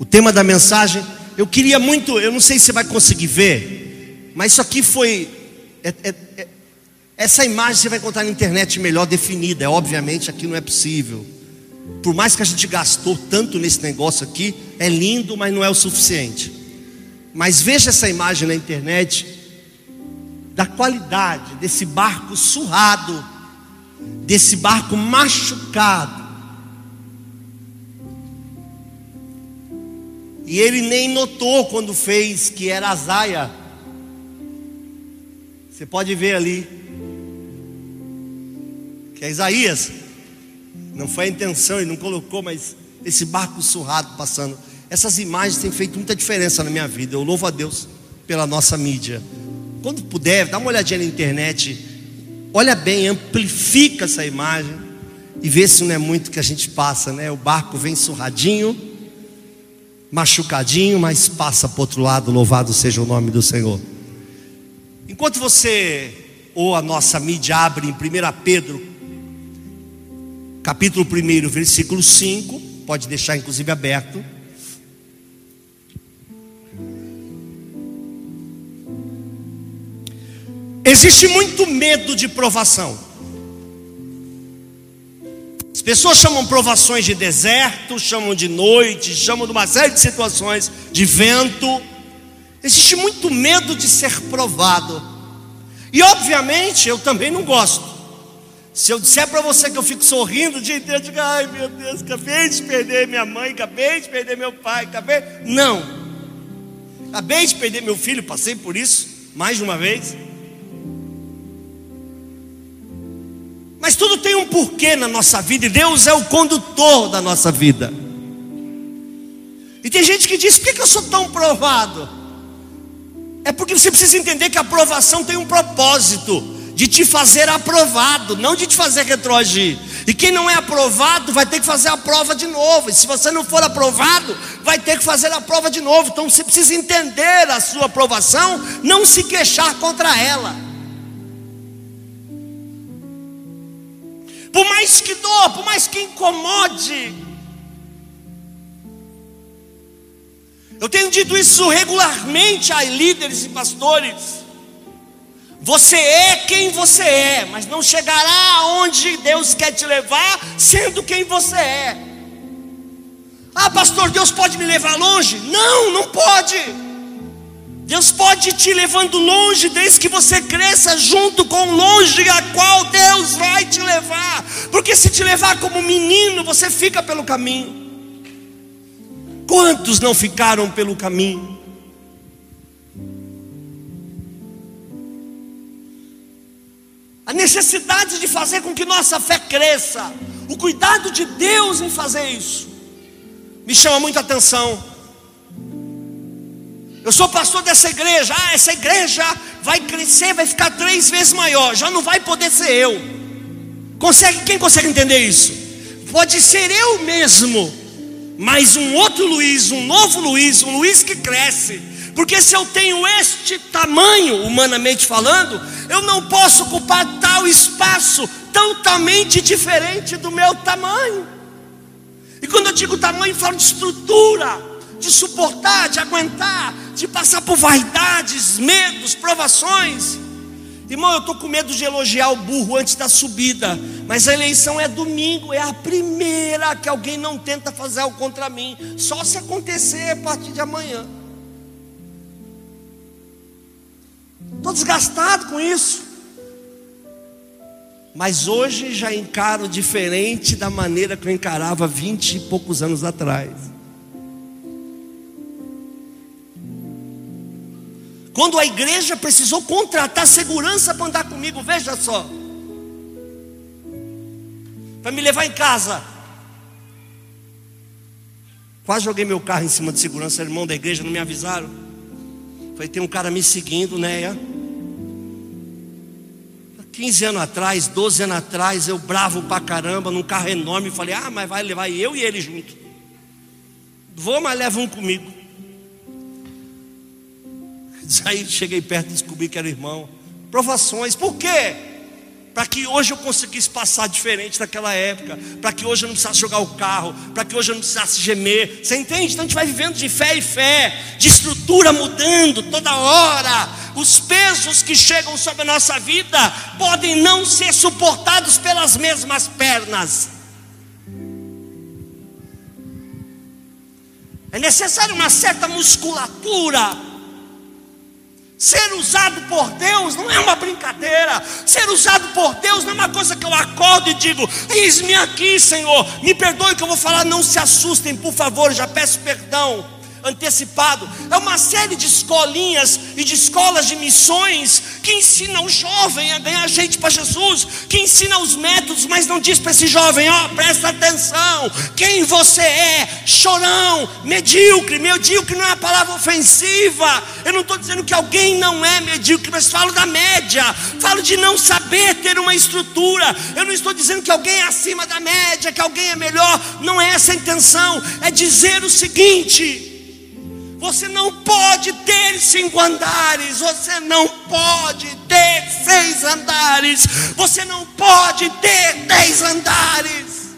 o tema da mensagem. Eu queria muito, eu não sei se você vai conseguir ver, mas isso aqui foi. É, é, é, essa imagem você vai encontrar na internet melhor definida. É, obviamente aqui não é possível. Por mais que a gente gastou tanto nesse negócio aqui, é lindo, mas não é o suficiente. Mas veja essa imagem na internet da qualidade desse barco surrado, desse barco machucado. E ele nem notou quando fez que era a zaia. Você pode ver ali que é Isaías. Não foi a intenção, ele não colocou, mas esse barco surrado passando. Essas imagens têm feito muita diferença na minha vida. Eu louvo a Deus pela nossa mídia. Quando puder, dá uma olhadinha na internet. Olha bem, amplifica essa imagem e vê se não é muito que a gente passa, né? O barco vem surradinho, machucadinho, mas passa para o outro lado. Louvado seja o nome do Senhor. Enquanto você ou a nossa mídia abre em 1 Pedro capítulo 1, versículo 5, pode deixar inclusive aberto. Existe muito medo de provação. As pessoas chamam provações de deserto, chamam de noite, chamam de uma série de situações, de vento. Existe muito medo de ser provado. E obviamente eu também não gosto. Se eu disser para você que eu fico sorrindo o dia inteiro, eu digo, ai meu Deus, acabei de perder minha mãe, acabei de perder meu pai, acabei. Não. Acabei de perder meu filho, passei por isso mais de uma vez. Mas tudo tem um porquê na nossa vida, e Deus é o condutor da nossa vida. E tem gente que diz: por que eu sou tão provado? É porque você precisa entender que a aprovação tem um propósito de te fazer aprovado, não de te fazer retroagir. E quem não é aprovado vai ter que fazer a prova de novo. E se você não for aprovado, vai ter que fazer a prova de novo. Então você precisa entender a sua aprovação, não se queixar contra ela. Por mais que doa, por mais que incomode. Eu tenho dito isso regularmente a líderes e pastores. Você é quem você é, mas não chegará aonde Deus quer te levar sendo quem você é. Ah, pastor, Deus pode me levar longe? Não, não pode. Deus pode te levando longe desde que você cresça junto com longe a qual Deus vai te levar. Porque se te levar como menino, você fica pelo caminho. Quantos não ficaram pelo caminho? a necessidade de fazer com que nossa fé cresça, o cuidado de Deus em fazer isso, me chama muita atenção. Eu sou pastor dessa igreja, ah, essa igreja vai crescer, vai ficar três vezes maior, já não vai poder ser eu. Consegue, quem consegue entender isso? Pode ser eu mesmo, mas um outro Luiz, um novo Luiz, um Luiz que cresce, porque se eu tenho este tamanho, humanamente falando, eu não posso ocupar tal espaço totalmente diferente do meu tamanho. E quando eu digo tamanho, eu falo de estrutura, de suportar, de aguentar, de passar por vaidades, medos, provações. Irmão, eu estou com medo de elogiar o burro antes da subida, mas a eleição é domingo, é a primeira que alguém não tenta fazer algo contra mim, só se acontecer a partir de amanhã. Estou desgastado com isso. Mas hoje já encaro diferente da maneira que eu encarava vinte e poucos anos atrás. Quando a igreja precisou contratar segurança para andar comigo, veja só, para me levar em casa. Quase joguei meu carro em cima de segurança, irmão da igreja, não me avisaram. Falei, tem um cara me seguindo, né? 15 anos atrás, 12 anos atrás, eu bravo pra caramba, num carro enorme, falei, ah, mas vai levar eu e ele junto. Vou, mas leva um comigo. Aí cheguei perto e descobri que era irmão. Provações, por quê? Para que hoje eu conseguisse passar diferente daquela época, para que hoje eu não precisasse jogar o carro, para que hoje eu não precisasse gemer. Você entende? Então a gente vai vivendo de fé em fé, de estrutura mudando toda hora. Os pesos que chegam sobre a nossa vida podem não ser suportados pelas mesmas pernas. É necessário uma certa musculatura Ser usado por Deus não é uma brincadeira. Ser usado por Deus não é uma coisa que eu acordo e digo: Eis-me aqui, Senhor. Me perdoe que eu vou falar. Não se assustem, por favor. Já peço perdão antecipado. É uma série de escolinhas e de escolas de missões que ensinam o jovem a ganhar gente para Jesus, que ensina os métodos, mas não diz para esse jovem, ó, oh, presta atenção, quem você é, chorão, medíocre, medíocre não é uma palavra ofensiva. Eu não estou dizendo que alguém não é medíocre, mas falo da média, falo de não saber ter uma estrutura. Eu não estou dizendo que alguém é acima da média, que alguém é melhor, não é essa a intenção, é dizer o seguinte: você não pode ter cinco andares, você não pode ter seis andares, você não pode ter dez andares,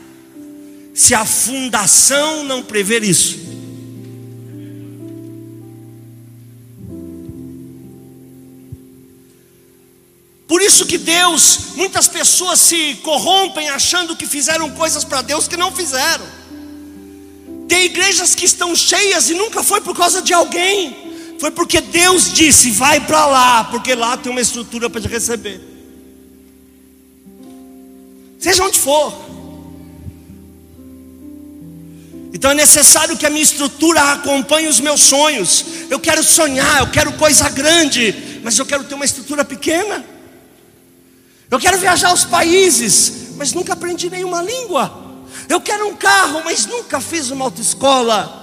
se a fundação não prever isso. Por isso que Deus, muitas pessoas se corrompem achando que fizeram coisas para Deus que não fizeram. Tem igrejas que estão cheias e nunca foi por causa de alguém, foi porque Deus disse: vai para lá, porque lá tem uma estrutura para te receber. Seja onde for. Então é necessário que a minha estrutura acompanhe os meus sonhos. Eu quero sonhar, eu quero coisa grande, mas eu quero ter uma estrutura pequena. Eu quero viajar aos países, mas nunca aprendi nenhuma língua. Eu quero um carro, mas nunca fiz uma autoescola.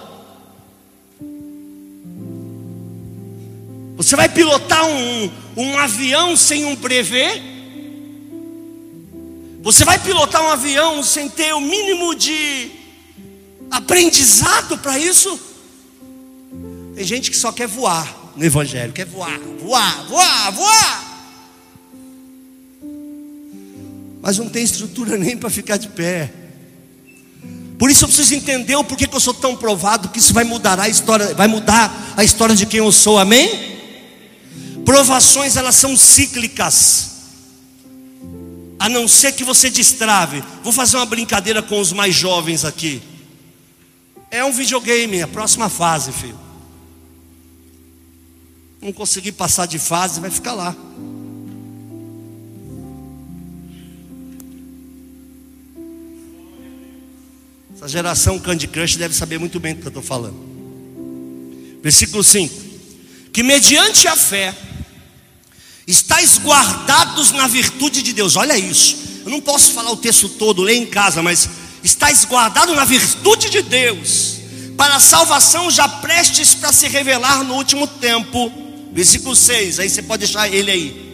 Você vai pilotar um, um avião sem um brevet? Você vai pilotar um avião sem ter o mínimo de aprendizado para isso? Tem gente que só quer voar no Evangelho, quer voar, voar, voar, voar. Mas não tem estrutura nem para ficar de pé. Por isso eu preciso entender o porquê que eu sou tão provado, que isso vai mudar a história, vai mudar a história de quem eu sou, amém? Provações elas são cíclicas. A não ser que você destrave. Vou fazer uma brincadeira com os mais jovens aqui. É um videogame, a próxima fase, filho. Não conseguir passar de fase, vai ficar lá. Essa geração Candy Crush deve saber muito bem do que eu estou falando. Versículo 5: Que mediante a fé estáis guardados na virtude de Deus. Olha isso. Eu não posso falar o texto todo, ler em casa, mas estáis guardados na virtude de Deus, para a salvação já prestes para se revelar no último tempo. Versículo 6, aí você pode deixar ele aí.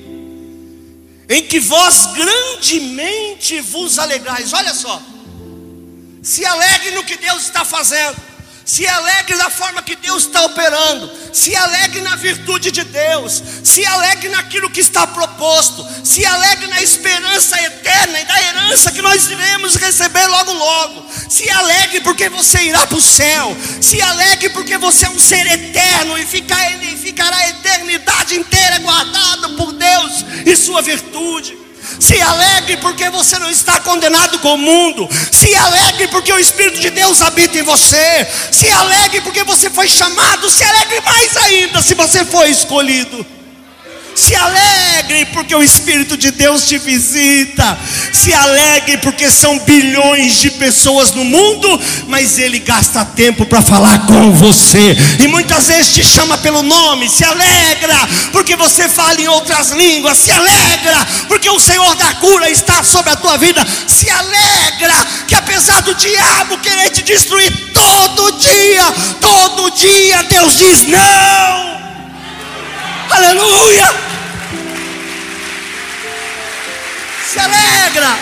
Em que vós grandemente vos alegrais. Olha só. Se alegre no que Deus está fazendo. Se alegre da forma que Deus está operando. Se alegre na virtude de Deus. Se alegre naquilo que está proposto. Se alegre na esperança eterna e da herança que nós iremos receber logo logo. Se alegre porque você irá para o céu. Se alegre porque você é um ser eterno e ficará a eternidade inteira guardado por Deus e sua virtude. Se alegre porque você não está condenado com o mundo. Se alegre porque o Espírito de Deus habita em você. Se alegre porque você foi chamado. Se alegre mais ainda se você foi escolhido. Se alegre porque o Espírito de Deus te visita. Se alegre porque são bilhões de pessoas no mundo, mas Ele gasta tempo para falar com você. E muitas vezes te chama pelo nome. Se alegra porque você fala em outras línguas. Se alegra porque o Senhor da cura está sobre a tua vida. Se alegra que apesar do diabo querer te destruir todo dia, todo dia Deus diz não. Aleluia! Se alegra.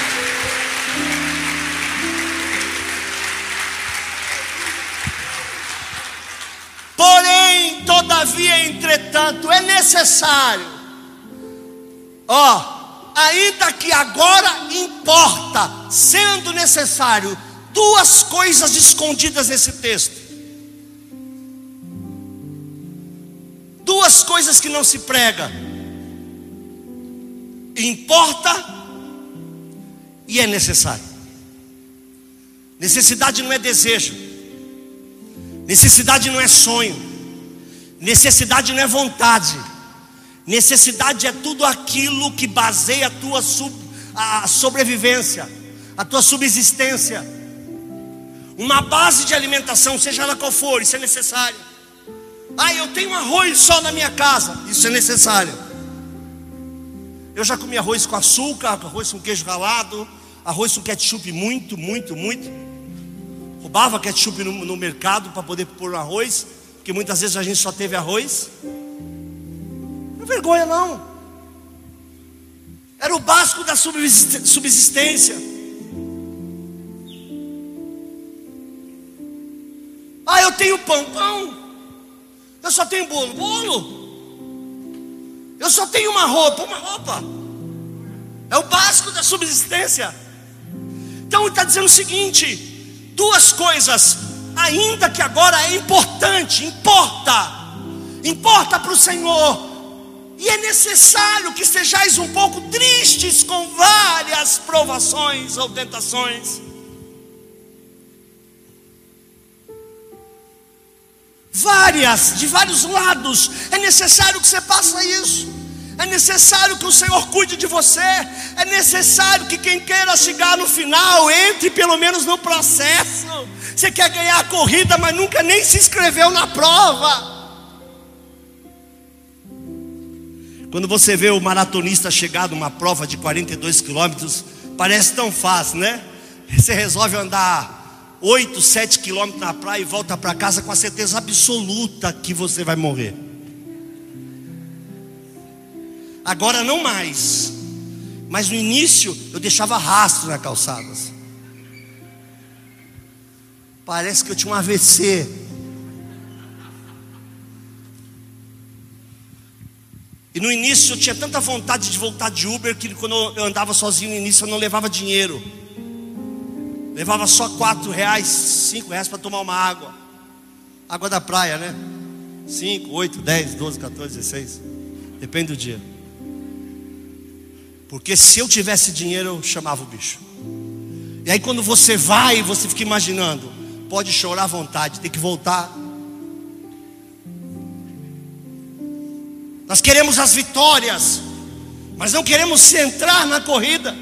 Porém, todavia, entretanto, é necessário, ó, ainda que agora importa, sendo necessário, duas coisas escondidas nesse texto. Duas coisas que não se prega. Importa e é necessário. Necessidade não é desejo. Necessidade não é sonho. Necessidade não é vontade. Necessidade é tudo aquilo que baseia a tua sub, a sobrevivência, a tua subsistência. Uma base de alimentação, seja ela qual for, isso é necessário. Ah, eu tenho arroz só na minha casa, isso é necessário. Eu já comi arroz com açúcar, arroz com queijo ralado, arroz com ketchup muito, muito, muito. Roubava ketchup no, no mercado para poder pôr no arroz, porque muitas vezes a gente só teve arroz. Não é vergonha não. Era o básico da subsistência. Ah, eu tenho pão, pão. Eu só tenho bolo, bolo. Eu só tenho uma roupa, uma roupa. É o básico da subsistência. Então ele está dizendo o seguinte: duas coisas, ainda que agora é importante, importa, importa para o Senhor, e é necessário que estejais um pouco tristes com várias provações ou tentações. Várias, de vários lados. É necessário que você faça isso. É necessário que o Senhor cuide de você. É necessário que quem queira chegar no final entre pelo menos no processo. Você quer ganhar a corrida, mas nunca nem se inscreveu na prova. Quando você vê o maratonista chegar numa prova de 42 quilômetros, parece tão fácil, né? Você resolve andar 8, 7 quilômetros na praia e volta para casa com a certeza absoluta que você vai morrer. Agora não mais. Mas no início eu deixava rastro na calçada. Parece que eu tinha um AVC. E no início eu tinha tanta vontade de voltar de Uber que quando eu andava sozinho no início eu não levava dinheiro. Levava só quatro reais, cinco reais para tomar uma água. Água da praia, né? Cinco, oito, dez, doze, 14, 16. Depende do dia. Porque se eu tivesse dinheiro, eu chamava o bicho. E aí quando você vai, você fica imaginando, pode chorar à vontade, tem que voltar. Nós queremos as vitórias, mas não queremos centrar na corrida.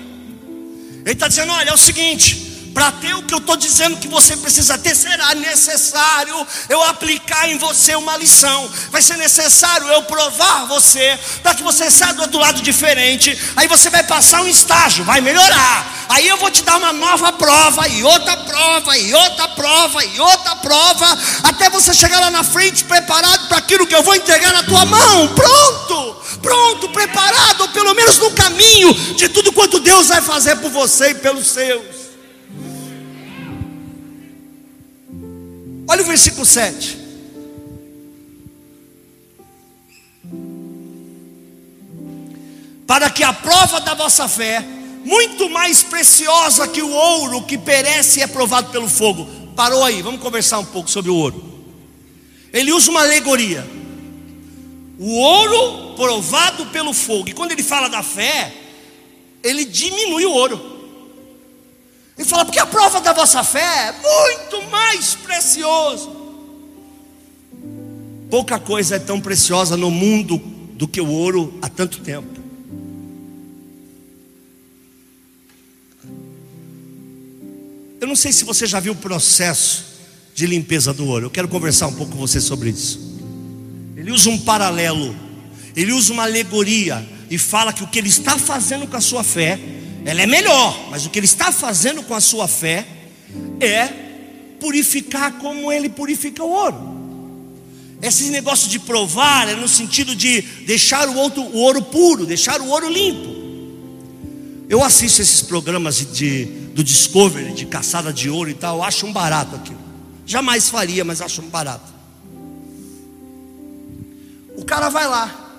Ele está dizendo: olha, é o seguinte, para ter o que eu estou dizendo que você precisa ter, será necessário eu aplicar em você uma lição. Vai ser necessário eu provar você, para que você saia do outro lado diferente. Aí você vai passar um estágio, vai melhorar. Aí eu vou te dar uma nova prova, e outra prova, e outra prova, e outra prova, até você chegar lá na frente preparado para aquilo que eu vou entregar na tua mão. Pronto, pronto, preparado, ou pelo menos no caminho de tudo quanto Deus vai fazer por você e pelos seus. Olha o versículo 7. Para que a prova da vossa fé, muito mais preciosa que o ouro que perece e é provado pelo fogo. Parou aí, vamos conversar um pouco sobre o ouro. Ele usa uma alegoria. O ouro provado pelo fogo. E quando ele fala da fé, ele diminui o ouro. Ele fala, porque a prova da vossa fé é muito mais precioso. Pouca coisa é tão preciosa no mundo do que o ouro há tanto tempo. Eu não sei se você já viu o processo de limpeza do ouro. Eu quero conversar um pouco com você sobre isso. Ele usa um paralelo, ele usa uma alegoria e fala que o que ele está fazendo com a sua fé, ela é melhor, mas o que ele está fazendo com a sua fé é purificar como ele purifica o ouro. Esse negócio de provar é no sentido de deixar o, outro, o ouro puro, deixar o ouro limpo. Eu assisto esses programas de, do Discovery, de caçada de ouro e tal, eu acho um barato aquilo. Jamais faria, mas acho um barato. O cara vai lá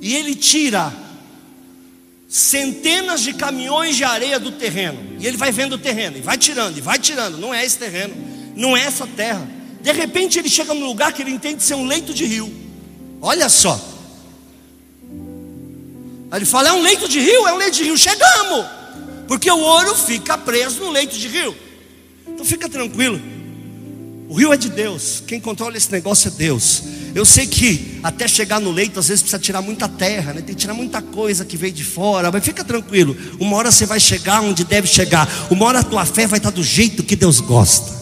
e ele tira centenas de caminhões de areia do terreno. E ele vai vendo o terreno, e vai tirando, e vai tirando. Não é esse terreno, não é essa terra. De repente ele chega num lugar que ele entende ser um leito de rio. Olha só. Aí ele fala: é um leito de rio? É um leito de rio. Chegamos. Porque o ouro fica preso no leito de rio. Então fica tranquilo. O rio é de Deus. Quem controla esse negócio é Deus. Eu sei que até chegar no leito, às vezes precisa tirar muita terra, né? tem que tirar muita coisa que veio de fora, mas fica tranquilo. Uma hora você vai chegar onde deve chegar. Uma hora a tua fé vai estar do jeito que Deus gosta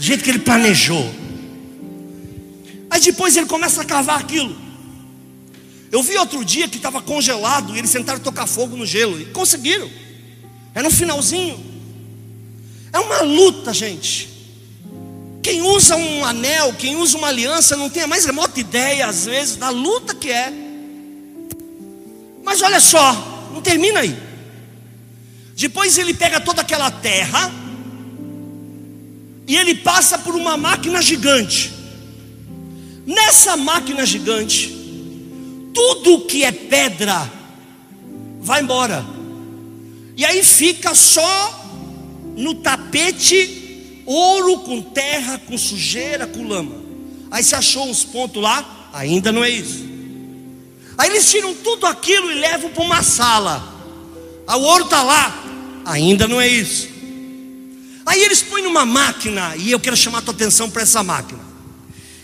do jeito que ele planejou. Aí depois ele começa a cavar aquilo. Eu vi outro dia que estava congelado e eles tentaram tocar fogo no gelo e conseguiram. É no finalzinho. É uma luta, gente. Quem usa um anel, quem usa uma aliança, não tem a mais remota ideia, às vezes, da luta que é. Mas olha só, não termina aí. Depois ele pega toda aquela terra e ele passa por uma máquina gigante. Nessa máquina gigante, tudo que é pedra vai embora. E aí fica só no tapete ouro com terra, com sujeira, com lama. Aí se achou uns pontos lá, ainda não é isso. Aí eles tiram tudo aquilo e levam para uma sala. Ah, o ouro está lá, ainda não é isso. Aí eles põem numa máquina, e eu quero chamar a tua atenção para essa máquina.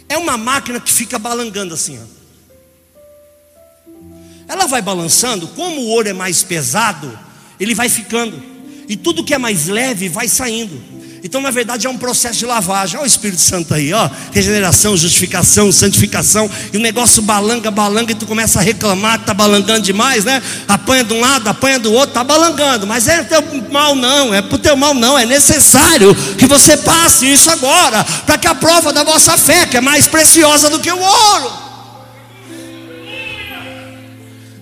É uma máquina que fica balangando assim, ó. Ela vai balançando, como o ouro é mais pesado, ele vai ficando. E tudo que é mais leve vai saindo. Então, na verdade, é um processo de lavagem. Olha o Espírito Santo aí, ó. Regeneração, justificação, santificação. E o negócio balanga, balanga, e tu começa a reclamar que tá balangando demais, né? Apanha de um lado, apanha do outro, tá balangando. Mas é teu mal, não. É pro teu mal, não. É necessário que você passe isso agora. Para que a prova da vossa fé, que é mais preciosa do que o ouro.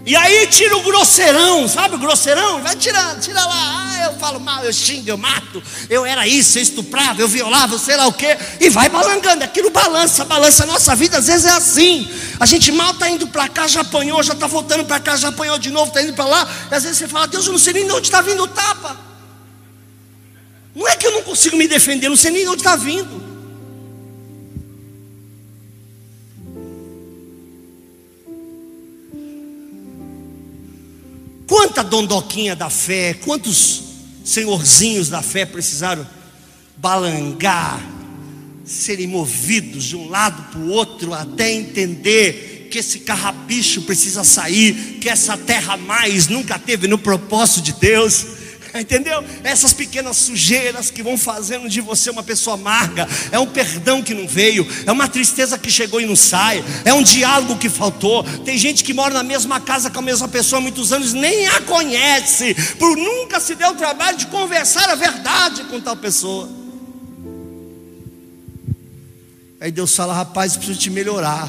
E aí tira o grosseirão, sabe o grosseirão? Vai tirando, tira lá. Ah, eu falo mal, eu xingo, eu mato. Eu era isso, eu estuprava, eu violava, sei lá o quê. E vai balangando. Aquilo balança, balança. A nossa vida às vezes é assim. A gente mal está indo para cá, já apanhou, já está voltando para cá, já apanhou de novo, está indo para lá. E às vezes você fala, Deus, eu não sei nem de onde está vindo o tapa. Não é que eu não consigo me defender, eu não sei nem de onde está vindo. Quanta dondoquinha da fé, quantos senhorzinhos da fé precisaram balangar, serem movidos de um lado para o outro até entender que esse carrapicho precisa sair, que essa terra mais nunca teve no propósito de Deus. Entendeu? Essas pequenas sujeiras que vão fazendo de você uma pessoa amarga, é um perdão que não veio, é uma tristeza que chegou e não sai, é um diálogo que faltou. Tem gente que mora na mesma casa com a mesma pessoa há muitos anos, nem a conhece, por nunca se deu o trabalho de conversar a verdade com tal pessoa. Aí Deus fala, rapaz, preciso te melhorar.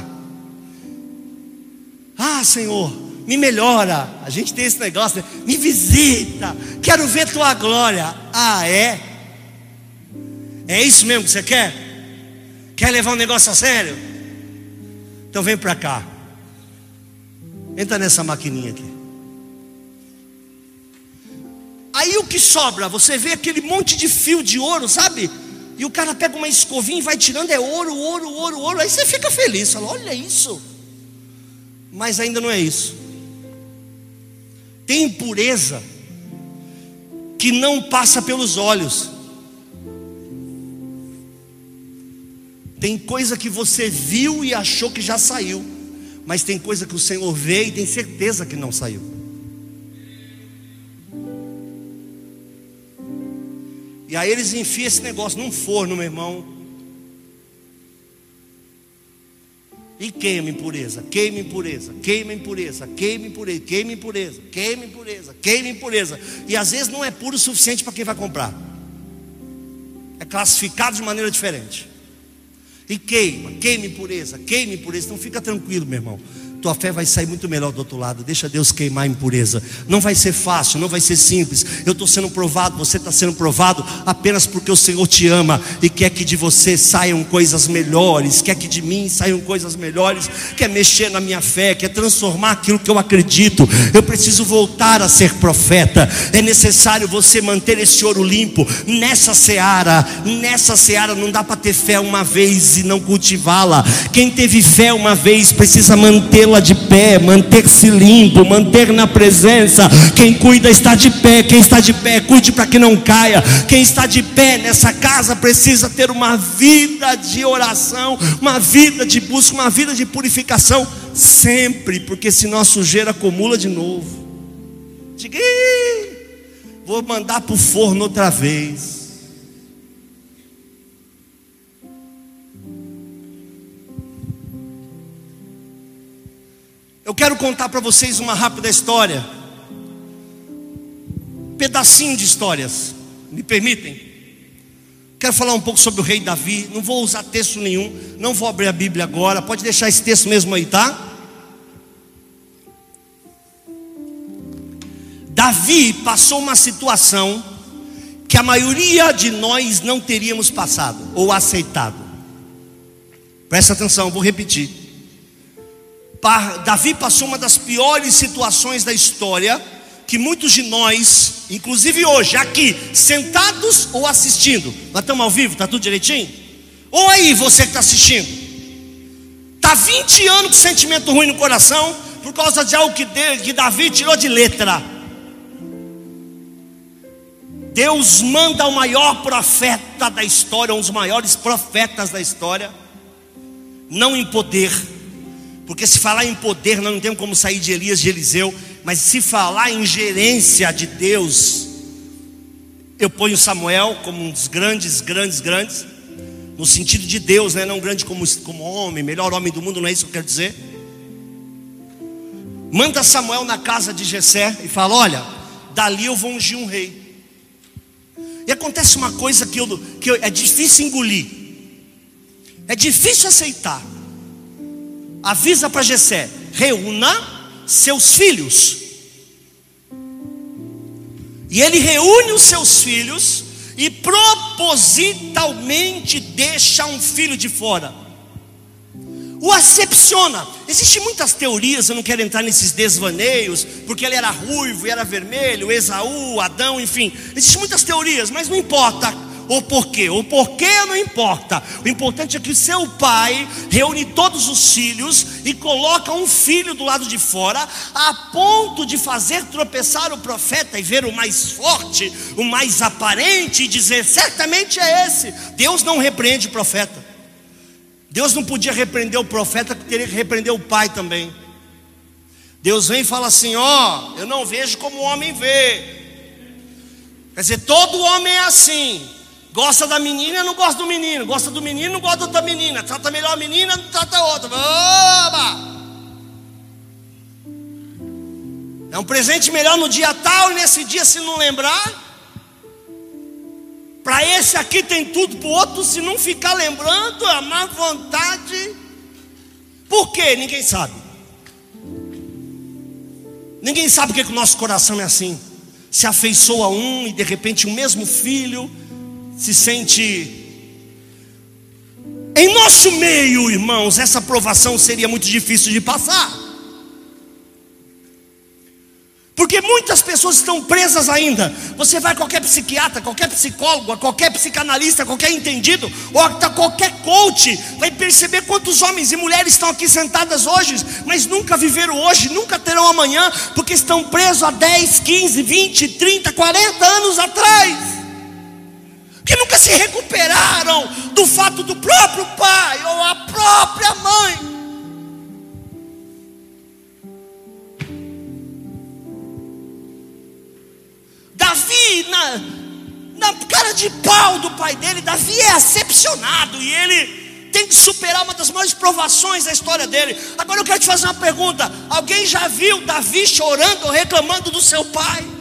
Ah, Senhor, me melhora. A gente tem esse negócio, né? me visita, quero ver tua glória. Ah, é? É isso mesmo que você quer? Quer levar um negócio a sério? Então vem para cá. Entra nessa maquininha aqui. Aí o que sobra? Você vê aquele monte de fio de ouro, sabe? E o cara pega uma escovinha e vai tirando, é ouro, ouro, ouro, ouro. Aí você fica feliz, fala: olha isso. Mas ainda não é isso tem impureza que não passa pelos olhos. Tem coisa que você viu e achou que já saiu, Mas tem coisa que o Senhor vê e tem certeza que não saiu. E aí eles enfiam esse negócio num forno, meu irmão. E queima impureza, queima impureza, queima impureza, queima impureza, queima impureza, queima impureza, queima impureza. E às vezes não é puro o suficiente para quem vai comprar. É classificado de maneira diferente. E queima, queima impureza, queima impureza. Então fica tranquilo, meu irmão tua fé vai sair muito melhor do outro lado. Deixa Deus queimar a impureza. Não vai ser fácil, não vai ser simples. Eu estou sendo provado, você está sendo provado apenas porque o Senhor te ama e quer que de você saiam coisas melhores, quer que de mim saiam coisas melhores, quer mexer na minha fé, quer transformar aquilo que eu acredito. Eu preciso voltar a ser profeta. É necessário você manter esse ouro limpo nessa seara. Nessa seara não dá para ter fé uma vez e não cultivá-la. Quem teve fé uma vez precisa mantê-la de pé, manter-se limpo, manter na presença. Quem cuida está de pé, quem está de pé, cuide para que não caia. Quem está de pé nessa casa precisa ter uma vida de oração, uma vida de busca, uma vida de purificação, sempre, porque senão a sujeira acumula de novo. Diga, vou mandar para o forno outra vez. Eu quero contar para vocês uma rápida história. Pedacinho de histórias. Me permitem? Quero falar um pouco sobre o rei Davi. Não vou usar texto nenhum. Não vou abrir a Bíblia agora. Pode deixar esse texto mesmo aí, tá? Davi passou uma situação que a maioria de nós não teríamos passado ou aceitado. Presta atenção, vou repetir. Davi passou uma das piores situações da história, que muitos de nós, inclusive hoje, aqui, sentados ou assistindo, nós estamos ao vivo, está tudo direitinho? Ou aí, você que está assistindo, está 20 anos com sentimento ruim no coração, por causa de algo que, que Davi tirou de letra. Deus manda o maior profeta da história, um dos maiores profetas da história, não em poder, porque se falar em poder, nós não temos como sair de Elias de Eliseu, mas se falar em gerência de Deus, eu ponho Samuel como um dos grandes, grandes, grandes, no sentido de Deus, né? não grande como, como homem, melhor homem do mundo, não é isso que eu quero dizer. Manda Samuel na casa de Jessé e fala: Olha, dali eu vou ungir um rei. E acontece uma coisa que, eu, que eu, é difícil engolir, é difícil aceitar avisa para Jessé: reúna seus filhos. E ele reúne os seus filhos e propositalmente deixa um filho de fora. O acepciona. Existem muitas teorias, eu não quero entrar nesses desvaneios, porque ele era ruivo e era vermelho, Esaú, Adão, enfim. Existem muitas teorias, mas não importa o porquê. O porquê não importa. O importante é que seu pai reúne todos os filhos e coloca um filho do lado de fora, a ponto de fazer tropeçar o profeta e ver o mais forte, o mais aparente, e dizer: certamente é esse. Deus não repreende o profeta. Deus não podia repreender o profeta, teria que repreender o pai também. Deus vem e fala assim: Ó, oh, eu não vejo como o homem vê. Quer dizer, todo homem é assim. Gosta da menina, não gosta do menino. Gosta do menino, não gosta da menina. Trata melhor a menina, não trata a outra. Oba! É um presente melhor no dia tal e nesse dia se não lembrar. Para esse aqui tem tudo, para o outro, se não ficar lembrando, a má vontade. Por quê? Ninguém sabe. Ninguém sabe porque que o nosso coração é assim. Se afeiçoa um e de repente o mesmo filho se sente. Em nosso meio, irmãos, essa aprovação seria muito difícil de passar. Porque muitas pessoas estão presas ainda. Você vai a qualquer psiquiatra, qualquer psicólogo, qualquer psicanalista, qualquer entendido, ou qualquer coach, vai perceber quantos homens e mulheres estão aqui sentadas hoje, mas nunca viveram hoje, nunca terão amanhã, porque estão presos há 10, 15, 20, 30, 40 anos atrás que nunca se recuperaram do fato do próprio pai ou a própria mãe. Davi, na, na cara de pau do pai dele, Davi é acepcionado e ele tem que superar uma das maiores provações da história dele. Agora eu quero te fazer uma pergunta: alguém já viu Davi chorando ou reclamando do seu pai?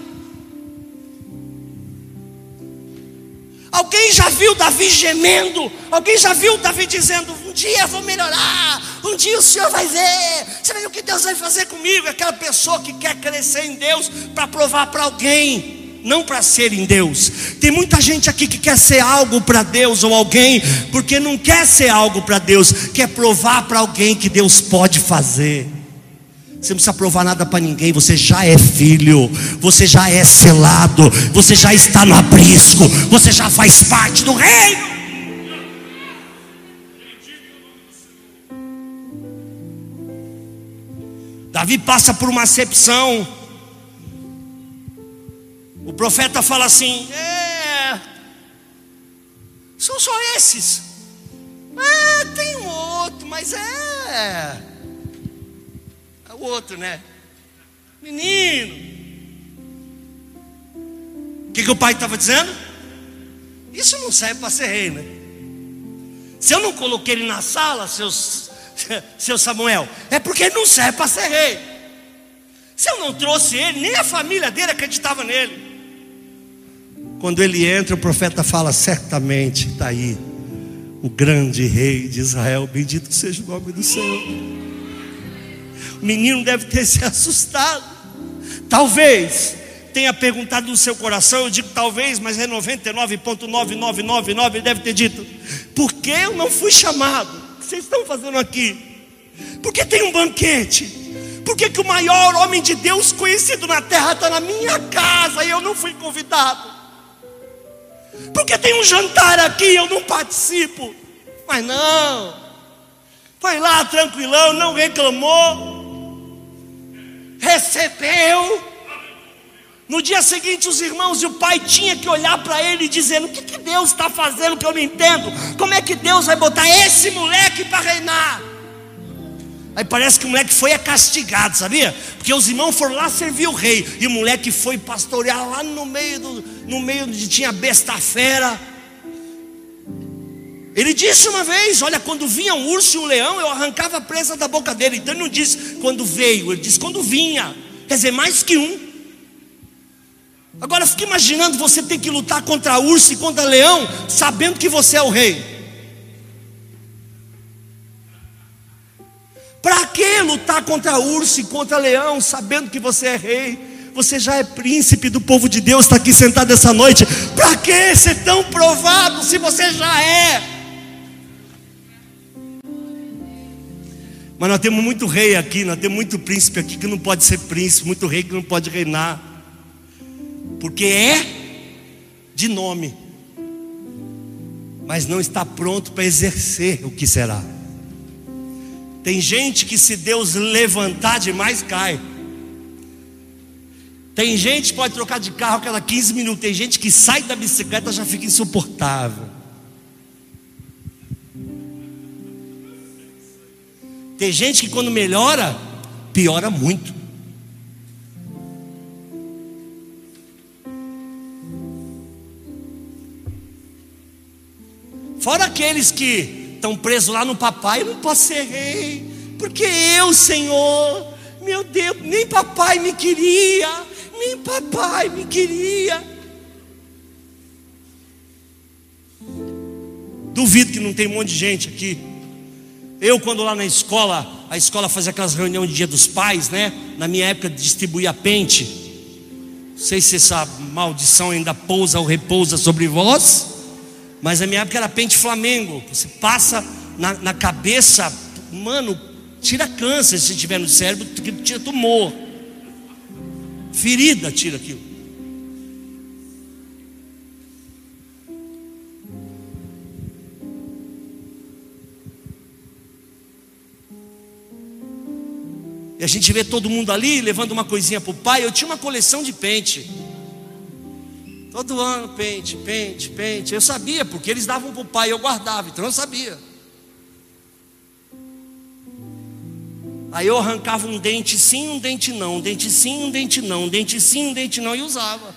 Alguém já viu Davi gemendo? Alguém já viu Davi dizendo: Um dia eu vou melhorar, um dia o Senhor vai ver, você vai ver o que Deus vai fazer comigo? Aquela pessoa que quer crescer em Deus para provar para alguém, não para ser em Deus. Tem muita gente aqui que quer ser algo para Deus ou alguém, porque não quer ser algo para Deus, quer provar para alguém que Deus pode fazer. Você não precisa provar nada para ninguém, você já é filho, você já é selado, você já está no aprisco, você já faz parte do reino. Davi passa por uma acepção. O profeta fala assim: É, são só esses. Ah, tem um outro, mas é outro, né? Menino. O que, que o pai estava dizendo? Isso não serve para ser rei, né? Se eu não coloquei ele na sala, seus, seu Samuel, é porque ele não serve para ser rei. Se eu não trouxe ele, nem a família dele acreditava nele. Quando ele entra, o profeta fala: certamente está aí o grande rei de Israel, bendito seja o nome do Senhor. O menino deve ter se assustado. Talvez tenha perguntado no seu coração, eu digo talvez, mas é 99,9999, ele deve ter dito: por que eu não fui chamado? O que vocês estão fazendo aqui? Porque tem um banquete? Por que, que o maior homem de Deus conhecido na terra está na minha casa e eu não fui convidado? Porque tem um jantar aqui e eu não participo? Mas não, foi lá tranquilão, não reclamou recebeu. No dia seguinte, os irmãos e o pai tinham que olhar para ele dizendo: O que, que Deus está fazendo que eu não entendo? Como é que Deus vai botar esse moleque para reinar? Aí parece que o moleque foi castigado, sabia? Porque os irmãos foram lá servir o rei, e o moleque foi pastorear lá no meio do, no meio onde tinha besta fera. Ele disse uma vez: Olha, quando vinha um urso e um leão, eu arrancava a presa da boca dele. Então ele não disse quando veio, ele disse quando vinha. Quer dizer, mais que um. Agora fique imaginando você ter que lutar contra urso e contra leão, sabendo que você é o rei. Para que lutar contra urso e contra leão, sabendo que você é rei? Você já é príncipe do povo de Deus, está aqui sentado essa noite. Para que ser tão provado se você já é? Mas nós temos muito rei aqui, nós temos muito príncipe aqui que não pode ser príncipe, muito rei que não pode reinar, porque é de nome, mas não está pronto para exercer o que será. Tem gente que, se Deus levantar demais, cai. Tem gente que pode trocar de carro a cada 15 minutos. Tem gente que sai da bicicleta já fica insuportável. Tem gente que quando melhora, piora muito. Fora aqueles que estão presos lá no papai, eu não posso ser rei, porque eu, Senhor, meu Deus, nem papai me queria, nem papai me queria. Duvido que não tem um monte de gente aqui eu, quando lá na escola, a escola fazia aquelas reuniões de dia dos pais, né? Na minha época distribuía pente. Não sei se essa maldição ainda pousa ou repousa sobre vós, mas na minha época era pente Flamengo. Você passa na, na cabeça, mano, tira câncer se tiver no cérebro, tira tumor. Ferida tira aquilo. E a gente vê todo mundo ali levando uma coisinha para o pai. Eu tinha uma coleção de pente. Todo ano, pente, pente, pente. Eu sabia, porque eles davam para o pai, eu guardava, então eu sabia. Aí eu arrancava um dente sim, um dente não, um dente sim, um dente não, um dente sim, um dente não, e usava.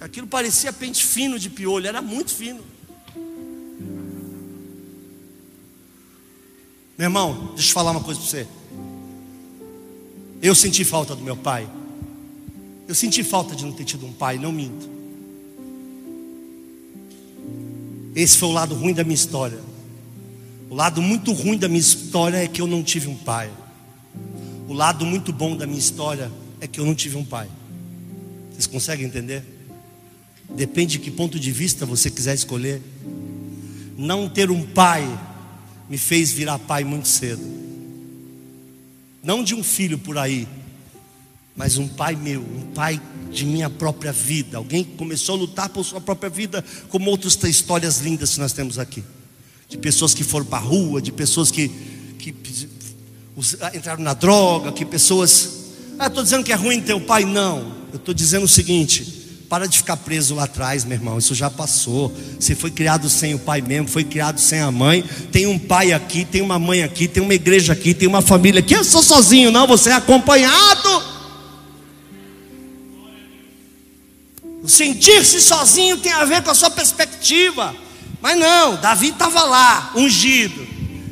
Aquilo parecia pente fino de piolho, era muito fino. Meu irmão, deixa eu falar uma coisa para você. Eu senti falta do meu pai. Eu senti falta de não ter tido um pai, não minto. Esse foi o lado ruim da minha história. O lado muito ruim da minha história é que eu não tive um pai. O lado muito bom da minha história é que eu não tive um pai. Vocês conseguem entender? Depende de que ponto de vista você quiser escolher. Não ter um pai me fez virar pai muito cedo. Não de um filho por aí, mas um pai meu, um pai de minha própria vida. Alguém que começou a lutar por sua própria vida, como outras histórias lindas que nós temos aqui. De pessoas que foram para a rua, de pessoas que, que entraram na droga, que pessoas. Ah, estou dizendo que é ruim ter um pai? Não. Eu estou dizendo o seguinte: para de ficar preso lá atrás, meu irmão. Isso já passou. Você foi criado sem o pai mesmo, foi criado sem a mãe. Tem um pai aqui, tem uma mãe aqui, tem uma igreja aqui, tem uma família aqui. Eu sou sozinho, não, você é acompanhado. Sentir-se sozinho tem a ver com a sua perspectiva. Mas não, Davi estava lá, ungido.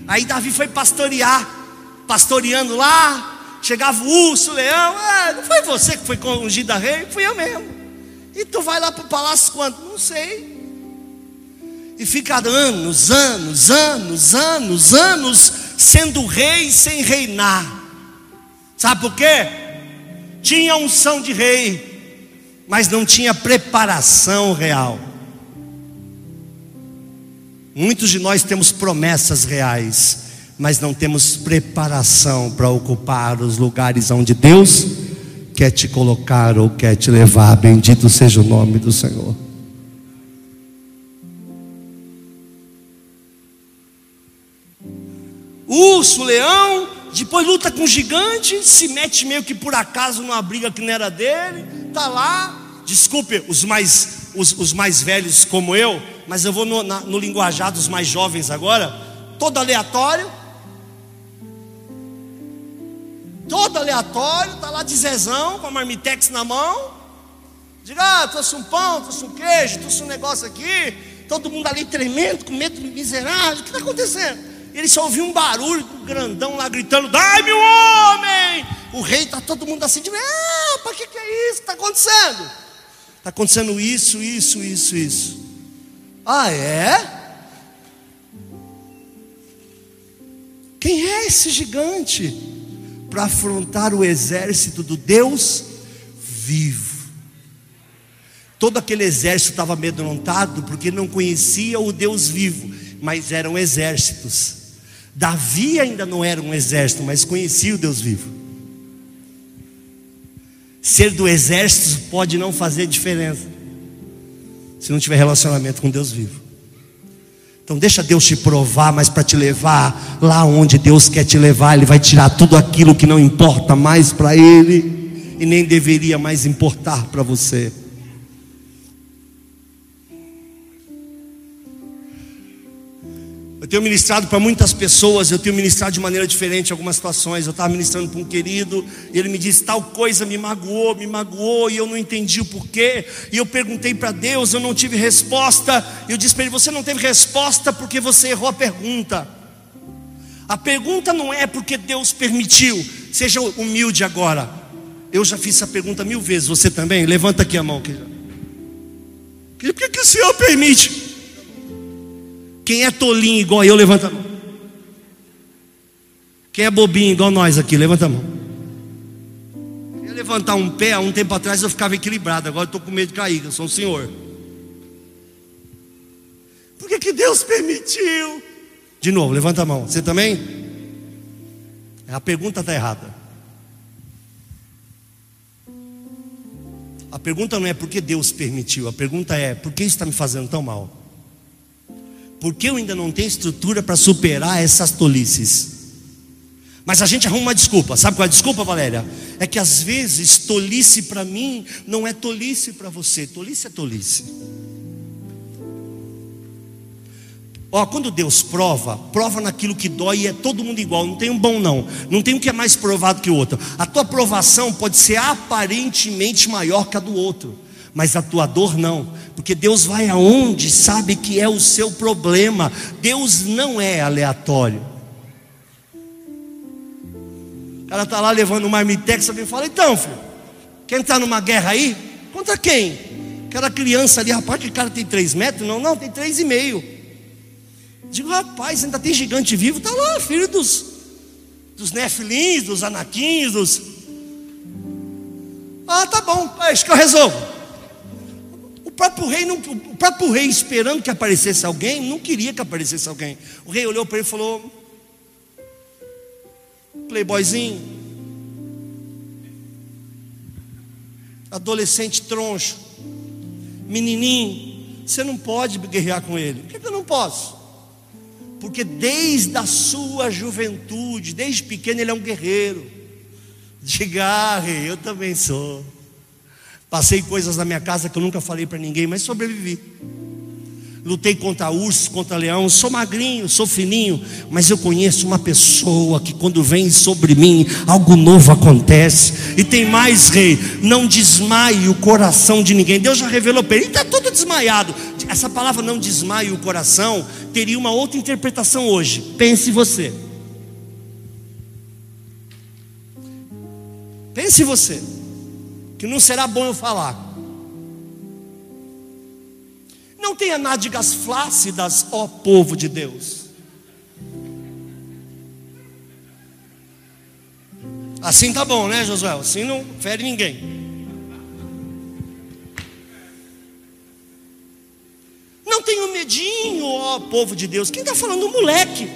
Aí Davi foi pastorear, pastoreando lá. Chegava o urso, o leão. Ah, não foi você que foi ungido a rei? Fui eu mesmo. E tu vai lá para o palácio quando? Não sei. E fica anos, anos, anos, anos, anos sendo rei sem reinar. Sabe por quê? Tinha unção de rei mas não tinha preparação real. Muitos de nós temos promessas reais, mas não temos preparação para ocupar os lugares onde Deus quer te colocar ou quer te levar. Bendito seja o nome do Senhor. Urso, leão, depois luta com o gigante, se mete meio que por acaso numa briga que não era dele, tá lá. Desculpe os mais, os, os mais velhos como eu, mas eu vou no, na, no linguajar dos mais jovens agora. Todo aleatório. Todo aleatório, tá lá de Zezão, com a marmitex na mão. Diga, ah, trouxe um pão, trouxe um queijo, trouxe um negócio aqui. Todo mundo ali tremendo, com medo miserável. O que está acontecendo? Ele só ouviu um barulho do grandão lá gritando: Dai-me o homem! O rei está todo mundo assim, de, ah, para que, que é isso? Está acontecendo? Está acontecendo isso, isso, isso, isso. Ah, é? Quem é esse gigante para afrontar o exército do Deus vivo? Todo aquele exército estava amedrontado porque não conhecia o Deus vivo, mas eram exércitos. Davi ainda não era um exército, mas conhecia o Deus vivo. Ser do exército pode não fazer diferença, se não tiver relacionamento com Deus vivo. Então deixa Deus te provar, mas para te levar lá onde Deus quer te levar, Ele vai tirar tudo aquilo que não importa mais para Ele e nem deveria mais importar para você. Tenho ministrado para muitas pessoas, eu tenho ministrado de maneira diferente em algumas situações. Eu estava ministrando para um querido, e ele me disse: tal coisa me magoou, me magoou, e eu não entendi o porquê. E eu perguntei para Deus, eu não tive resposta. E eu disse para ele: Você não teve resposta porque você errou a pergunta. A pergunta não é porque Deus permitiu, seja humilde agora. Eu já fiz essa pergunta mil vezes, você também? Levanta aqui a mão. Por que, que o Senhor permite? Quem é tolinho igual eu, levanta a mão. Quem é bobinho igual nós aqui, levanta a mão. Eu levantar um pé, há um tempo atrás eu ficava equilibrado, agora estou com medo de cair, eu sou o Senhor. Por que, que Deus permitiu? De novo, levanta a mão. Você também? A pergunta está errada. A pergunta não é por que Deus permitiu, a pergunta é por que isso está me fazendo tão mal? Porque eu ainda não tenho estrutura para superar essas tolices. Mas a gente arruma uma desculpa. Sabe qual é a desculpa, Valéria? É que às vezes tolice para mim não é tolice para você. Tolice é tolice. Ó, quando Deus prova, prova naquilo que dói e é todo mundo igual, não tem um bom não, não tem um que é mais provado que o outro. A tua provação pode ser aparentemente maior que a do outro, mas a tua dor não, porque Deus vai aonde sabe que é o seu problema. Deus não é aleatório. Cara está lá levando uma marmitex, alguém fala: então, filho, quem está numa guerra aí? Contra quem? Aquela criança ali, rapaz, que cara tem três metros? Não, não, tem três e meio. Digo, rapaz, ainda tem gigante vivo, está lá, filho dos, dos nefilins, dos anaquins, dos. Ah, tá bom, é que eu resolvo próprio rei, não, o próprio rei esperando que aparecesse alguém, não queria que aparecesse alguém. O rei olhou para ele e falou: Playboyzinho, adolescente troncho, menininho, você não pode guerrear com ele. Por que, que eu não posso? Porque desde a sua juventude, desde pequeno, ele é um guerreiro. Diga, ah, rei, eu também sou. Passei coisas na minha casa que eu nunca falei para ninguém, mas sobrevivi. Lutei contra ursos, contra leão. Sou magrinho, sou fininho, mas eu conheço uma pessoa que quando vem sobre mim, algo novo acontece. E tem mais, rei, não desmaie o coração de ninguém. Deus já revelou para ele, está todo desmaiado. Essa palavra não desmaie o coração teria uma outra interpretação hoje. Pense você. Pense você que não será bom eu falar. Não tenha nádegas flácidas, ó povo de Deus. Assim tá bom, né, Josué? Assim não fere ninguém. Não tenha medinho, ó povo de Deus. Quem está falando? O moleque.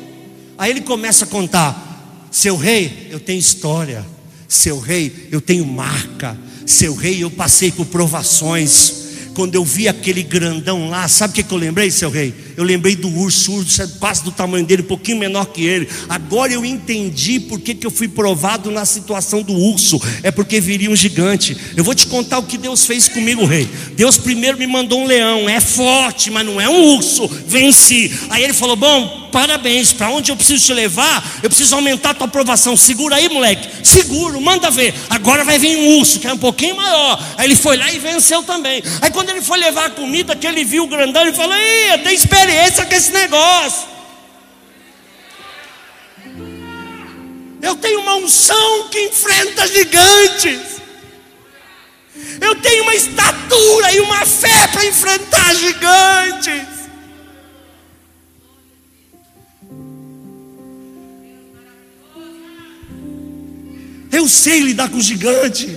Aí ele começa a contar: Seu rei, eu tenho história. Seu rei, eu tenho marca. Seu rei, eu passei por provações. Quando eu vi aquele grandão lá, sabe o que, eu lembrei, seu rei? Eu lembrei do urso, o urso é quase do tamanho dele, um pouquinho menor que ele. Agora eu entendi por que, que eu fui provado na situação do urso. É porque viria um gigante. Eu vou te contar o que Deus fez comigo, rei. Deus primeiro me mandou um leão, é forte, mas não é um urso. Venci. Aí ele falou: Bom, parabéns, para onde eu preciso te levar, eu preciso aumentar a tua aprovação. Segura aí, moleque, seguro, manda ver. Agora vai vir um urso, que é um pouquinho maior. Aí ele foi lá e venceu também. Aí quando ele foi levar a comida, que ele viu o grandão, ele falou: Ih, eu tenho experiência com esse negócio. Eu tenho uma unção que enfrenta gigantes. Eu tenho uma estatura e uma fé para enfrentar gigantes. Eu sei lidar com gigante.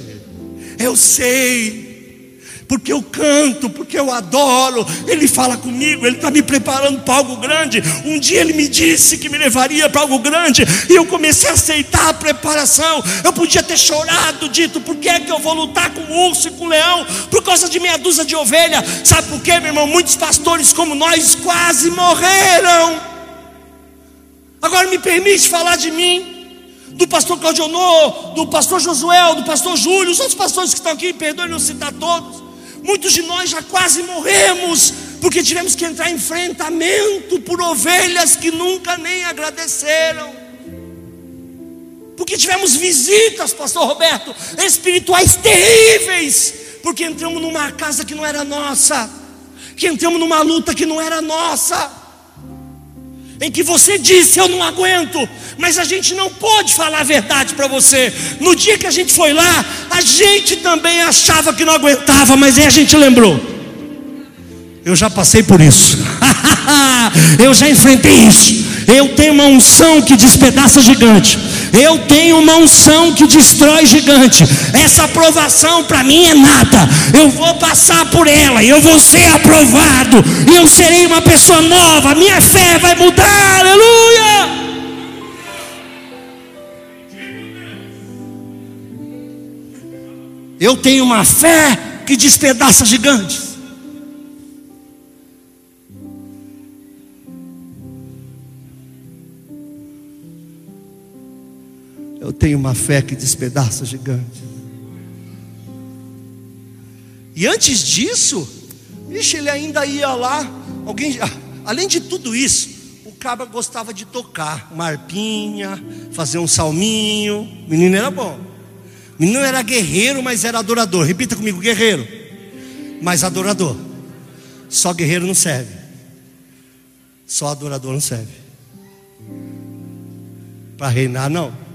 Eu sei. Porque eu canto, porque eu adoro. Ele fala comigo, ele está me preparando para algo grande. Um dia ele me disse que me levaria para algo grande. E eu comecei a aceitar a preparação. Eu podia ter chorado, dito: por que é que eu vou lutar com o urso e com o leão? Por causa de meia dúzia de ovelha. Sabe por quê, meu irmão? Muitos pastores como nós quase morreram. Agora me permite falar de mim do pastor Claudionô, do pastor Josué, do pastor Júlio, os outros pastores que estão aqui, perdoe não citar todos. Muitos de nós já quase morremos, porque tivemos que entrar em enfrentamento por ovelhas que nunca nem agradeceram. Porque tivemos visitas, pastor Roberto, espirituais terríveis, porque entramos numa casa que não era nossa, que entramos numa luta que não era nossa em que você disse: Eu não aguento, mas a gente não pode falar a verdade para você. No dia que a gente foi lá, a gente também achava que não aguentava, mas aí a gente lembrou. Eu já passei por isso, eu já enfrentei isso. Eu tenho uma unção que despedaça gigante. Eu tenho uma unção que destrói gigante. Essa aprovação para mim é nada. Eu vou passar por ela, eu vou ser aprovado, e eu serei uma pessoa nova. Minha fé vai mudar. Aleluia! Eu tenho uma fé que despedaça gigantes. Eu tenho uma fé que despedaça gigantes. E antes disso, vixe, ele ainda ia lá. Alguém, além de tudo isso, o cabra gostava de tocar uma arpinha, fazer um salminho. O menino era bom. O menino era guerreiro, mas era adorador. Repita comigo, guerreiro. mas adorador. Só guerreiro não serve. Só adorador não serve. Para reinar, não.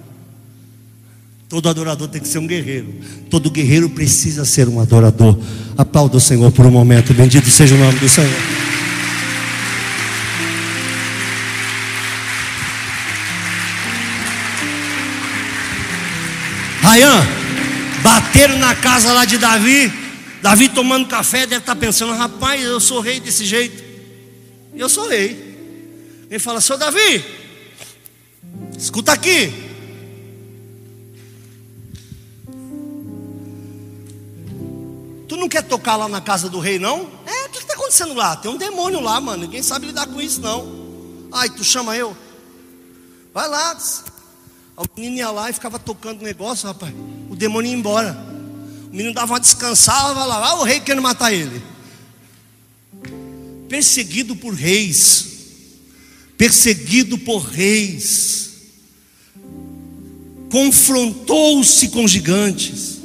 Todo adorador tem que ser um guerreiro. Todo guerreiro precisa ser um adorador. Aplauda o Senhor por um momento. Bendito seja o nome do Senhor. Rayan, bateram na casa lá de Davi. Davi tomando café, deve estar pensando: rapaz, eu sou rei desse jeito. Eu sou rei. Ele fala: Seu Davi, escuta aqui. Tu não quer tocar lá na casa do rei, não? É, o que está acontecendo lá? Tem um demônio lá, mano. Ninguém sabe lidar com isso, não. Ai, tu chama eu? Vai lá. O menino ia lá e ficava tocando o negócio, rapaz. O demônio ia embora. O menino dava uma descansada, lá, lá o rei querendo matar ele. Perseguido por reis. Perseguido por reis. Confrontou-se com gigantes.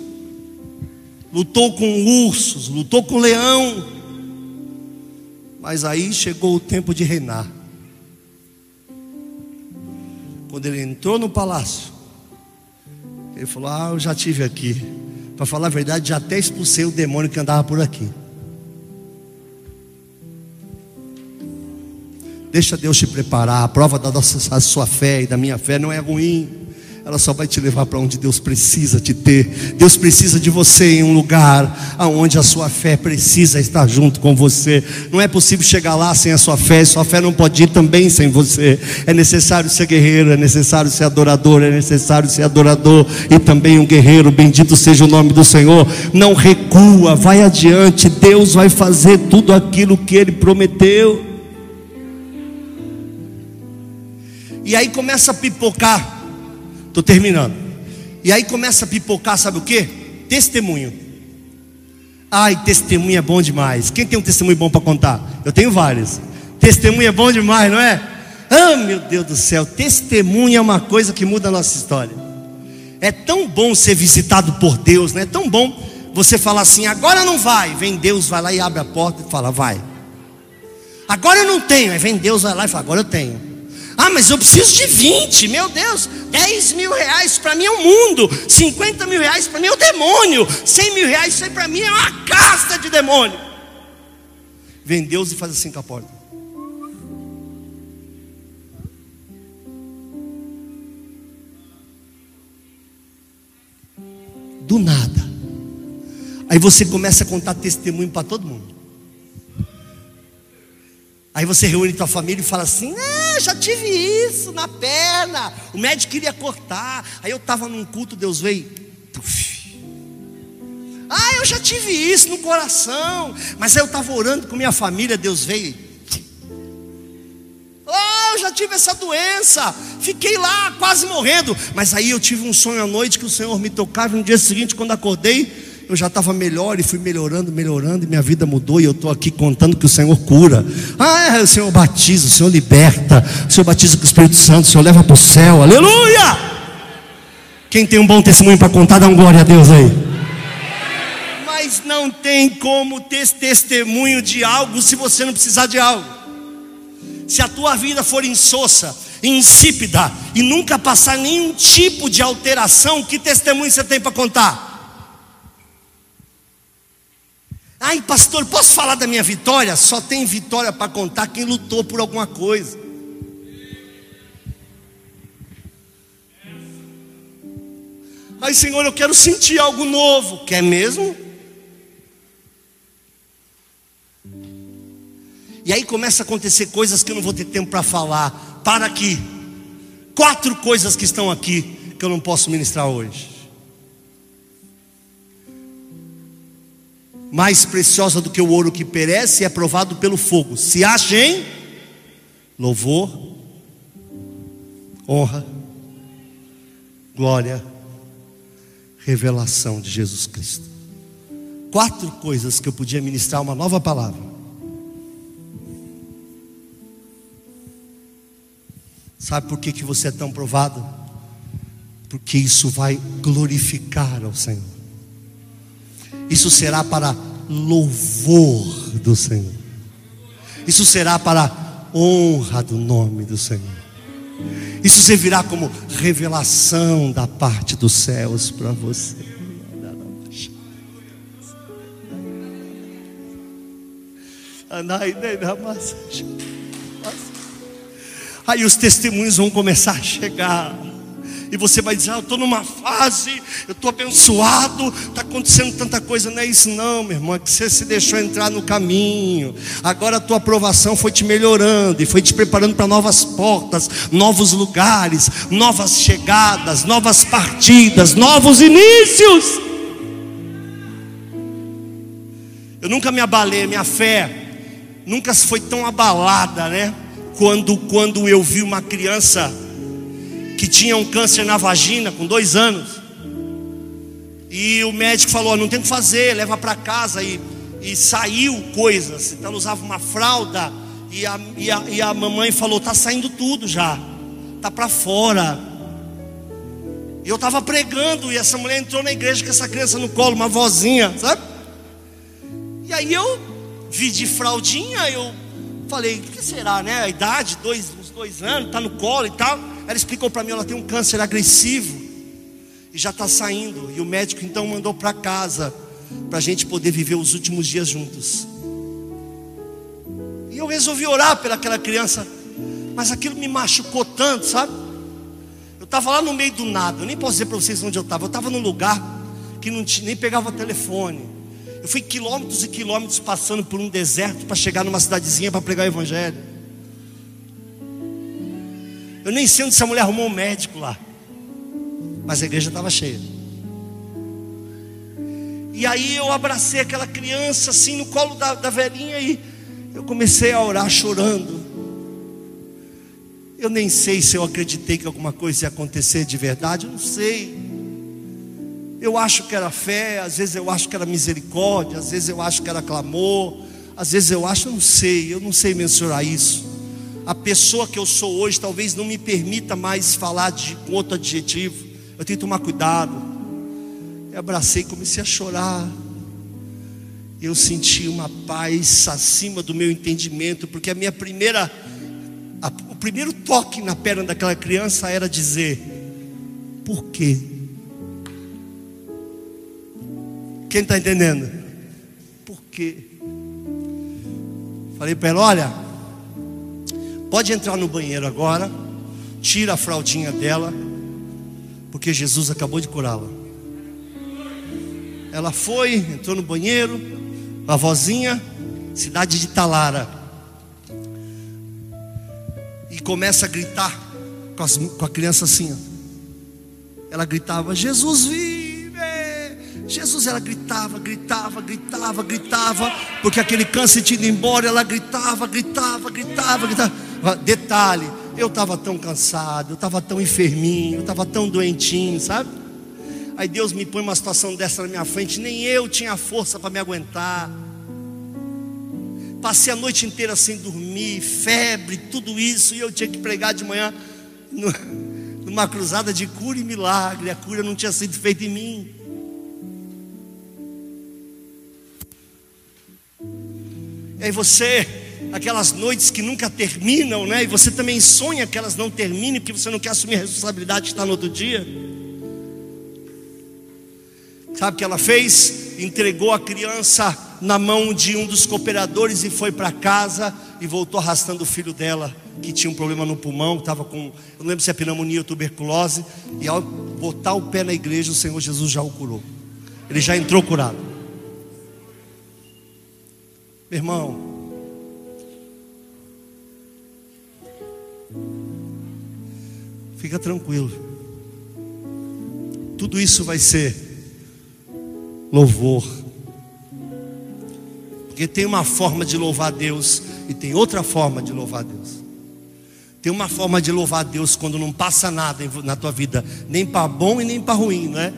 Lutou com ursos, lutou com leão. Mas aí chegou o tempo de reinar. Quando ele entrou no palácio, ele falou: Ah, eu já tive aqui. Para falar a verdade, já até expulsei o demônio que andava por aqui. Deixa Deus te preparar. A prova da nossa, sua fé e da minha fé não é ruim ela só vai te levar para onde Deus precisa te ter. Deus precisa de você em um lugar aonde a sua fé precisa estar junto com você. Não é possível chegar lá sem a sua fé, sua fé não pode ir também sem você. É necessário ser guerreiro, é necessário ser adorador, é necessário ser adorador e também um guerreiro. Bendito seja o nome do Senhor. Não recua, vai adiante. Deus vai fazer tudo aquilo que ele prometeu. E aí começa a pipocar Estou terminando. E aí começa a pipocar, sabe o que? Testemunho. Ai, testemunho é bom demais. Quem tem um testemunho bom para contar? Eu tenho vários. Testemunho é bom demais, não é? Ah, meu Deus do céu, testemunho é uma coisa que muda a nossa história. É tão bom ser visitado por Deus, né? É tão bom você falar assim: agora não vai. Vem Deus, vai lá e abre a porta e fala: vai. Agora eu não tenho. Aí vem Deus, vai lá e fala: agora eu tenho. Ah, mas eu preciso de 20, meu Deus, 10 mil reais para mim é o um mundo, 50 mil reais para mim é o demônio, 100 mil reais isso aí para mim é uma casta de demônio. Vem Deus e faz assim com a porta. Do nada. Aí você começa a contar testemunho para todo mundo. Aí você reúne tua família e fala assim: ah, já tive isso na perna. O médico queria cortar. Aí eu estava num culto, Deus veio. Ah, eu já tive isso no coração. Mas aí eu estava orando com minha família, Deus veio. Oh, eu já tive essa doença. Fiquei lá quase morrendo. Mas aí eu tive um sonho à noite que o Senhor me tocava. No dia seguinte, quando acordei, eu já estava melhor e fui melhorando, melhorando, e minha vida mudou, e eu estou aqui contando que o Senhor cura. Ah, é, o Senhor batiza, o Senhor liberta, o Senhor batiza com o Espírito Santo, o Senhor leva para o céu, aleluia! Quem tem um bom testemunho para contar, dá um glória a Deus aí. Mas não tem como ter testemunho de algo se você não precisar de algo. Se a tua vida for insossa, insípida e nunca passar nenhum tipo de alteração, que testemunho você tem para contar? Ai, pastor, posso falar da minha vitória? Só tem vitória para contar quem lutou por alguma coisa. Ai, Senhor, eu quero sentir algo novo. Quer mesmo? E aí começa a acontecer coisas que eu não vou ter tempo para falar. Para aqui. Quatro coisas que estão aqui que eu não posso ministrar hoje. Mais preciosa do que o ouro que perece e é provado pelo fogo. Se acha em louvor, honra, glória, revelação de Jesus Cristo. Quatro coisas que eu podia ministrar uma nova palavra. Sabe por que, que você é tão provado? Porque isso vai glorificar ao Senhor. Isso será para louvor do Senhor. Isso será para honra do nome do Senhor. Isso servirá como revelação da parte dos céus para você. Aí os testemunhos vão começar a chegar e você vai dizer: ah, Eu estou numa fase, eu estou abençoado, está acontecendo tanta coisa. Não é isso, não, meu irmão. É que você se deixou entrar no caminho. Agora a tua aprovação foi te melhorando e foi te preparando para novas portas, novos lugares, novas chegadas, novas partidas, novos inícios. Eu nunca me abalei, minha fé nunca foi tão abalada, né? Quando, quando eu vi uma criança que tinha um câncer na vagina com dois anos. E o médico falou: não tem o que fazer, leva para casa. E, e saiu coisas. Então ela usava uma fralda. E a, e a, e a mamãe falou: está saindo tudo já, está para fora. E eu estava pregando. E essa mulher entrou na igreja com essa criança no colo, uma vozinha, sabe? E aí eu vi de fraldinha. Eu falei: o que será, né? A idade, dois, uns dois anos, está no colo e tal. Ela explicou para mim, ela tem um câncer agressivo e já está saindo. E o médico então mandou para casa para a gente poder viver os últimos dias juntos. E eu resolvi orar pelaquela criança, mas aquilo me machucou tanto, sabe? Eu estava lá no meio do nada, eu nem posso dizer para vocês onde eu estava. Eu estava num lugar que não tinha, nem pegava telefone. Eu fui quilômetros e quilômetros passando por um deserto para chegar numa cidadezinha para pregar o evangelho. Eu nem sei onde essa mulher arrumou um médico lá. Mas a igreja estava cheia. E aí eu abracei aquela criança assim no colo da, da velhinha e eu comecei a orar chorando. Eu nem sei se eu acreditei que alguma coisa ia acontecer de verdade, eu não sei. Eu acho que era fé, às vezes eu acho que era misericórdia, às vezes eu acho que era clamor, às vezes eu acho, eu não sei, eu não sei mensurar isso a pessoa que eu sou hoje talvez não me permita mais falar de outro adjetivo. Eu tenho que tomar cuidado. Eu abracei e comecei a chorar. Eu senti uma paz acima do meu entendimento, porque a minha primeira, a, o primeiro toque na perna daquela criança era dizer: Por quê? Quem está entendendo? Por quê? Falei para ela: Olha Pode entrar no banheiro agora, tira a fraldinha dela, porque Jesus acabou de curá-la. Ela foi, entrou no banheiro, a vozinha, cidade de Talara, e começa a gritar com, as, com a criança assim. Ela gritava: Jesus vive! Jesus, ela gritava, gritava, gritava, gritava, porque aquele câncer tinha ido embora, ela gritava, gritava, gritava, gritava. Detalhe, eu estava tão cansado, eu estava tão enferminho, eu estava tão doentinho, sabe? Aí Deus me põe uma situação dessa na minha frente, nem eu tinha força para me aguentar. Passei a noite inteira sem dormir, febre, tudo isso, e eu tinha que pregar de manhã numa cruzada de cura e milagre. A cura não tinha sido feita em mim. E aí você aquelas noites que nunca terminam, né? E você também sonha que elas não terminem, porque você não quer assumir a responsabilidade de estar no outro dia. Sabe o que ela fez? Entregou a criança na mão de um dos cooperadores e foi para casa e voltou arrastando o filho dela, que tinha um problema no pulmão, estava com, eu não lembro se é pneumonia ou tuberculose, e ao botar o pé na igreja, o Senhor Jesus já o curou. Ele já entrou curado. Meu irmão, Fica tranquilo. Tudo isso vai ser louvor. Porque tem uma forma de louvar Deus e tem outra forma de louvar Deus. Tem uma forma de louvar Deus quando não passa nada na tua vida, nem para bom e nem para ruim, não é?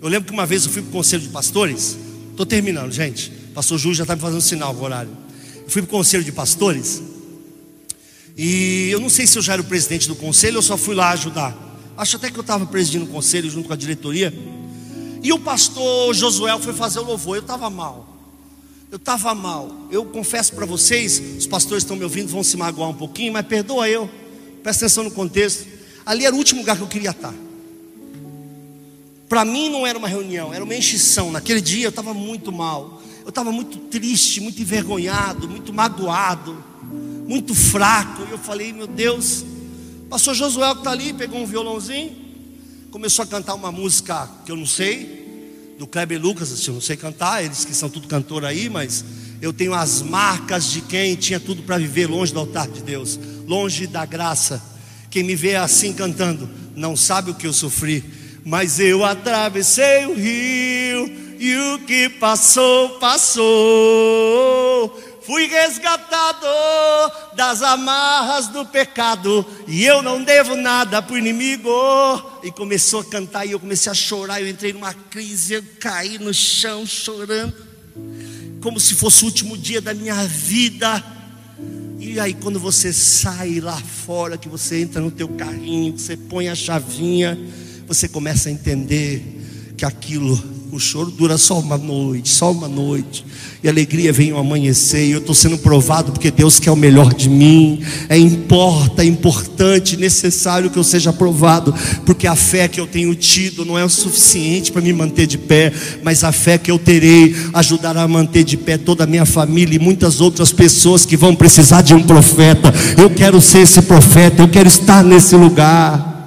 Eu lembro que uma vez eu fui para o conselho de pastores. Estou terminando, gente. Pastor Júlio já está me fazendo sinal o horário. Eu fui para o conselho de pastores. E eu não sei se eu já era o presidente do conselho ou só fui lá ajudar. Acho até que eu estava presidindo o conselho junto com a diretoria. E o pastor Josué foi fazer o louvor. Eu estava mal. Eu estava mal. Eu confesso para vocês, os pastores estão me ouvindo, vão se magoar um pouquinho, mas perdoa eu. Presta atenção no contexto. Ali era o último lugar que eu queria estar. Para mim não era uma reunião, era uma enchição. Naquele dia eu estava muito mal. Eu estava muito triste, muito envergonhado, muito magoado, muito fraco. E eu falei, meu Deus, pastor Josué que está ali, pegou um violãozinho, começou a cantar uma música que eu não sei, do Kleber Lucas, eu não sei cantar, eles que são tudo cantor aí, mas eu tenho as marcas de quem tinha tudo para viver longe do altar de Deus, longe da graça. Quem me vê assim cantando, não sabe o que eu sofri, mas eu atravessei o rio e o que passou, passou. Fui resgatado das amarras do pecado e eu não devo nada para o inimigo. E começou a cantar e eu comecei a chorar. Eu entrei numa crise, eu caí no chão chorando, como se fosse o último dia da minha vida. E aí, quando você sai lá fora, que você entra no teu carrinho, você põe a chavinha, você começa a entender que aquilo o choro dura só uma noite, só uma noite. E a alegria vem ao amanhecer. E eu estou sendo provado porque Deus quer o melhor de mim. É importa, é importante, necessário que eu seja provado. Porque a fé que eu tenho tido não é o suficiente para me manter de pé. Mas a fé que eu terei ajudará a manter de pé toda a minha família e muitas outras pessoas que vão precisar de um profeta. Eu quero ser esse profeta, eu quero estar nesse lugar.